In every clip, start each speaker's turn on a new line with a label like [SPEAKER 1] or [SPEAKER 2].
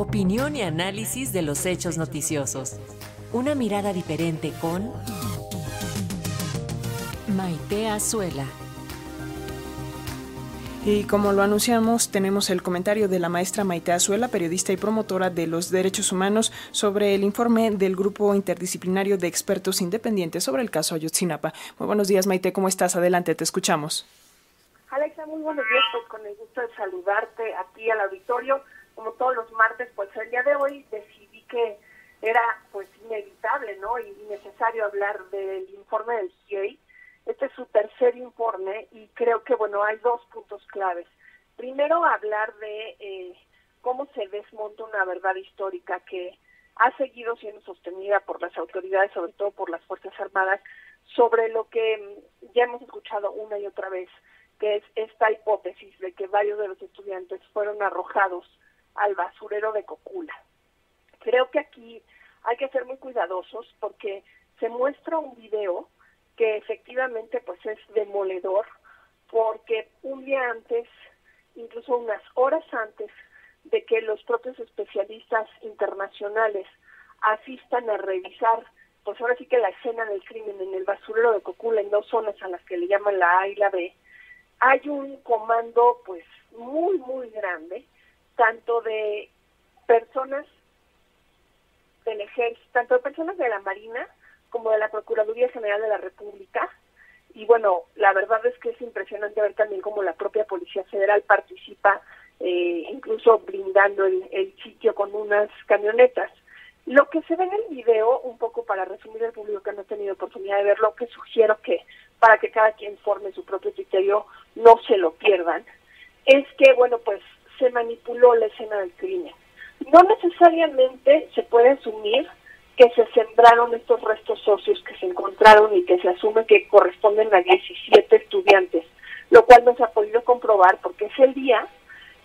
[SPEAKER 1] Opinión y análisis de los hechos noticiosos. Una mirada diferente con Maite Azuela.
[SPEAKER 2] Y como lo anunciamos, tenemos el comentario de la maestra Maite Azuela, periodista y promotora de los derechos humanos, sobre el informe del Grupo Interdisciplinario de Expertos Independientes sobre el caso Ayotzinapa. Muy buenos días, Maite, ¿cómo estás? Adelante, te escuchamos.
[SPEAKER 3] Alexa, muy buenos días, pues con el gusto de saludarte a ti, al auditorio. Como todos los martes, pues el día de hoy decidí que era pues inevitable, ¿no? Y necesario hablar del informe del CIEI este es su tercer informe y creo que, bueno, hay dos puntos claves. Primero, hablar de eh, cómo se desmonta una verdad histórica que ha seguido siendo sostenida por las autoridades, sobre todo por las Fuerzas Armadas, sobre lo que mm, ya hemos escuchado una y otra vez, que es esta hipótesis de que varios de los estudiantes fueron arrojados al basurero de Cocula. Creo que aquí hay que ser muy cuidadosos porque se muestra un video que efectivamente pues es demoledor porque un día antes, incluso unas horas antes de que los propios especialistas internacionales asistan a revisar, pues ahora sí que la escena del crimen en el basurero de Cocula, en dos zonas a las que le llaman la A y la B, hay un comando pues muy, muy grande, tanto de personas del ejército, tanto de personas de la Marina como de la Procuraduría General de la República. Y bueno, la verdad es que es impresionante ver también cómo la propia Policía Federal participa, eh, incluso blindando el, sitio con unas camionetas. Lo que se ve en el video, un poco para resumir al público que no ha tenido oportunidad de verlo, que sugiero que para que cada quien forme su propio criterio, no se lo pierdan, es que, bueno, pues manipuló la escena del crimen. No necesariamente se puede asumir que se sembraron estos restos socios que se encontraron y que se asume que corresponden a 17 estudiantes, lo cual no se ha podido comprobar porque es el día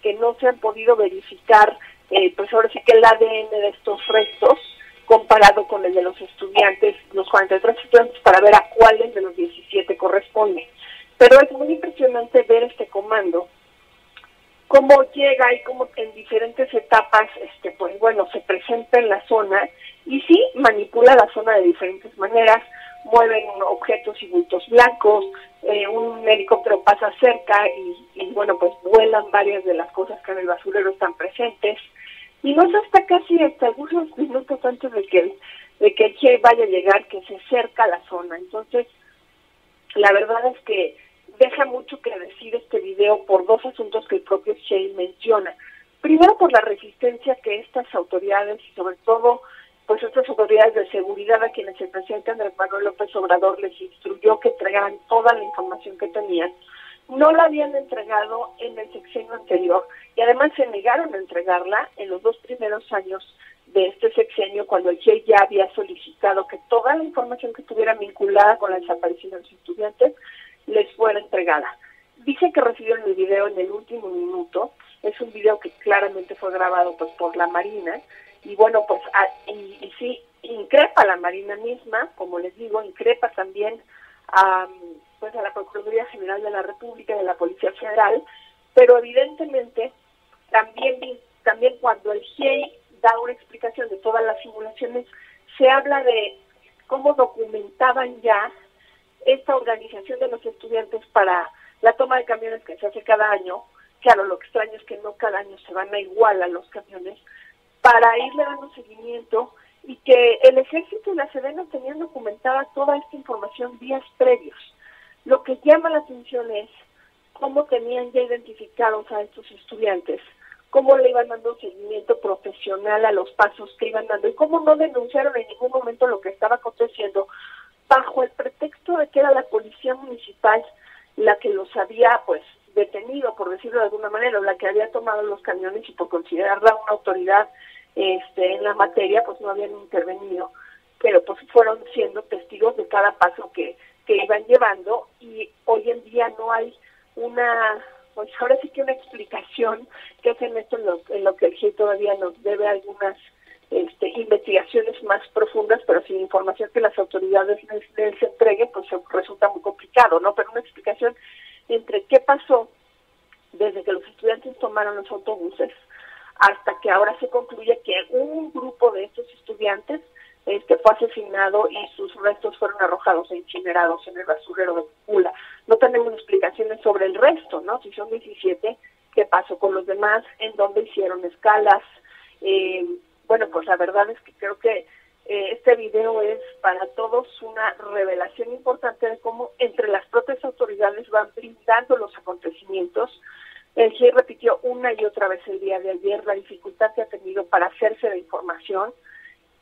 [SPEAKER 3] que no se han podido verificar, eh, pues ahora sí que el ADN de estos restos comparado con el de los estudiantes, los 43 estudiantes, para ver a cuáles de los 17 corresponde. Pero es muy impresionante ver este comando cómo llega y cómo en diferentes etapas, este, pues bueno, se presenta en la zona y sí manipula la zona de diferentes maneras, mueven objetos y bultos blancos, eh, un helicóptero pasa cerca y, bueno, pues vuelan varias de las cosas que en el basurero están presentes. Y no es hasta casi hasta algunos minutos antes de que de que el Che vaya a llegar que se acerca a la zona. Entonces, la verdad es que deja mucho que decir este video por dos asuntos que el propio Shea menciona. Primero por la resistencia que estas autoridades y sobre todo pues estas autoridades de seguridad a quienes el presidente Andrés Manuel López Obrador les instruyó que entregaran toda la información que tenían, no la habían entregado en el sexenio anterior y además se negaron a entregarla en los dos primeros años de este sexenio cuando el GIE ya había solicitado que toda la información que estuviera vinculada con la desaparición de los estudiantes les fuera entregada. Dice que recibieron el video en el último minuto, es un video que claramente fue grabado pues por la Marina. Y bueno pues y, sí increpa la Marina misma, como les digo, increpa también a pues a la Procuraduría General de la República y a la Policía Federal, pero evidentemente también también cuando el GIEI da una explicación de todas las simulaciones se habla de cómo documentaban ya esta organización de los estudiantes para la toma de camiones que se hace cada año, claro, lo extraño es que no cada año se van a igual a los camiones, para irle dando seguimiento y que el ejército y la Sedena tenían documentada toda esta información días previos. Lo que llama la atención es cómo tenían ya identificados a estos estudiantes, cómo le iban dando seguimiento profesional a los pasos que iban dando y cómo no denunciaron en ningún momento lo que estaba aconteciendo bajo el la policía municipal la que los había pues detenido, por decirlo de alguna manera, o la que había tomado los camiones y por considerarla una autoridad este, en la materia, pues no habían intervenido, pero pues fueron siendo testigos de cada paso que, que iban llevando y hoy en día no hay una, pues ahora sí que una explicación que hacen esto en lo, en lo que el GIE todavía nos debe algunas investigaciones más profundas, pero sin información que las autoridades les, entreguen, pues resulta muy complicado, ¿no? Pero una explicación entre qué pasó desde que los estudiantes tomaron los autobuses hasta que ahora se concluye que un grupo de estos estudiantes este, fue asesinado y sus restos fueron arrojados e incinerados en el basurero de Pula. No tenemos explicaciones sobre el resto, ¿no? Si son 17, ¿qué pasó con los demás? ¿En dónde hicieron escalas? Eh, bueno, pues la verdad es que creo que eh, este video es para todos una revelación importante de cómo entre las propias autoridades van brindando los acontecimientos. El GIE repitió una y otra vez el día de ayer la dificultad que ha tenido para hacerse de información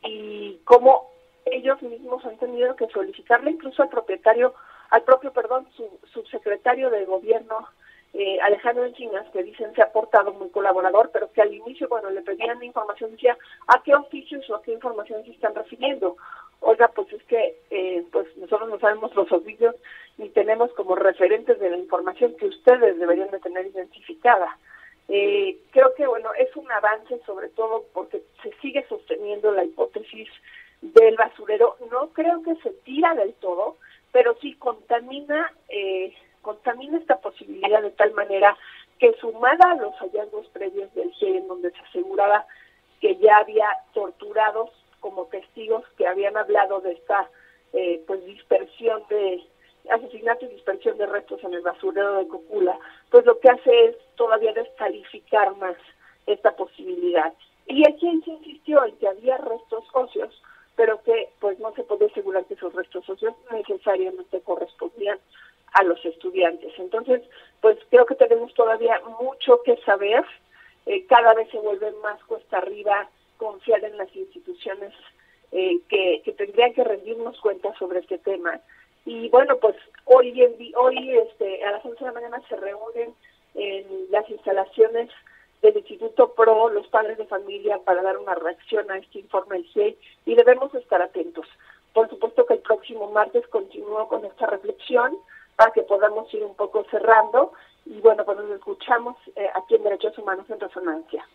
[SPEAKER 3] y cómo ellos mismos han tenido que solicitarle incluso al propietario, al propio, perdón, su subsecretario de gobierno eh, Alejandro Encinas, que dicen se ha portado muy colaborador, pero que al inicio cuando le pedían información decía a qué oficios o a qué información se están refiriendo. Oiga, pues es que eh, pues nosotros no sabemos los oficios ni tenemos como referentes de la información que ustedes deberían de tener identificada. Eh, creo que bueno es un avance sobre todo porque se sigue sosteniendo la hipótesis del basurero. No creo que se tira del todo, pero sí contamina eh, contamina esta posibilidad de tal manera que sumada a los hallazgos previos del GIE en donde se aseguraba que ya había torturados como testigos que habían hablado de esta eh, pues dispersión de asesinato y dispersión de restos en el basurero de Cocula, pues lo que hace es todavía descalificar más esta posibilidad. Y aquí se insistió en que había restos óseos, pero que pues no se puede asegurar que esos restos óseos necesariamente correspondían a los estudiantes. Entonces, pues creo que tenemos todavía mucho que saber. Eh, cada vez se vuelve más cuesta arriba confiar en las instituciones eh, que, tendrían que rendirnos cuenta sobre este tema. Y bueno, pues hoy, en, hoy este, a las 11 de la mañana se reúnen en las instalaciones del Instituto PRO, los padres de familia, para dar una reacción a este informe del y debemos estar atentos. Por supuesto que el próximo martes continúo con esta reflexión para que podamos ir un poco cerrando. Y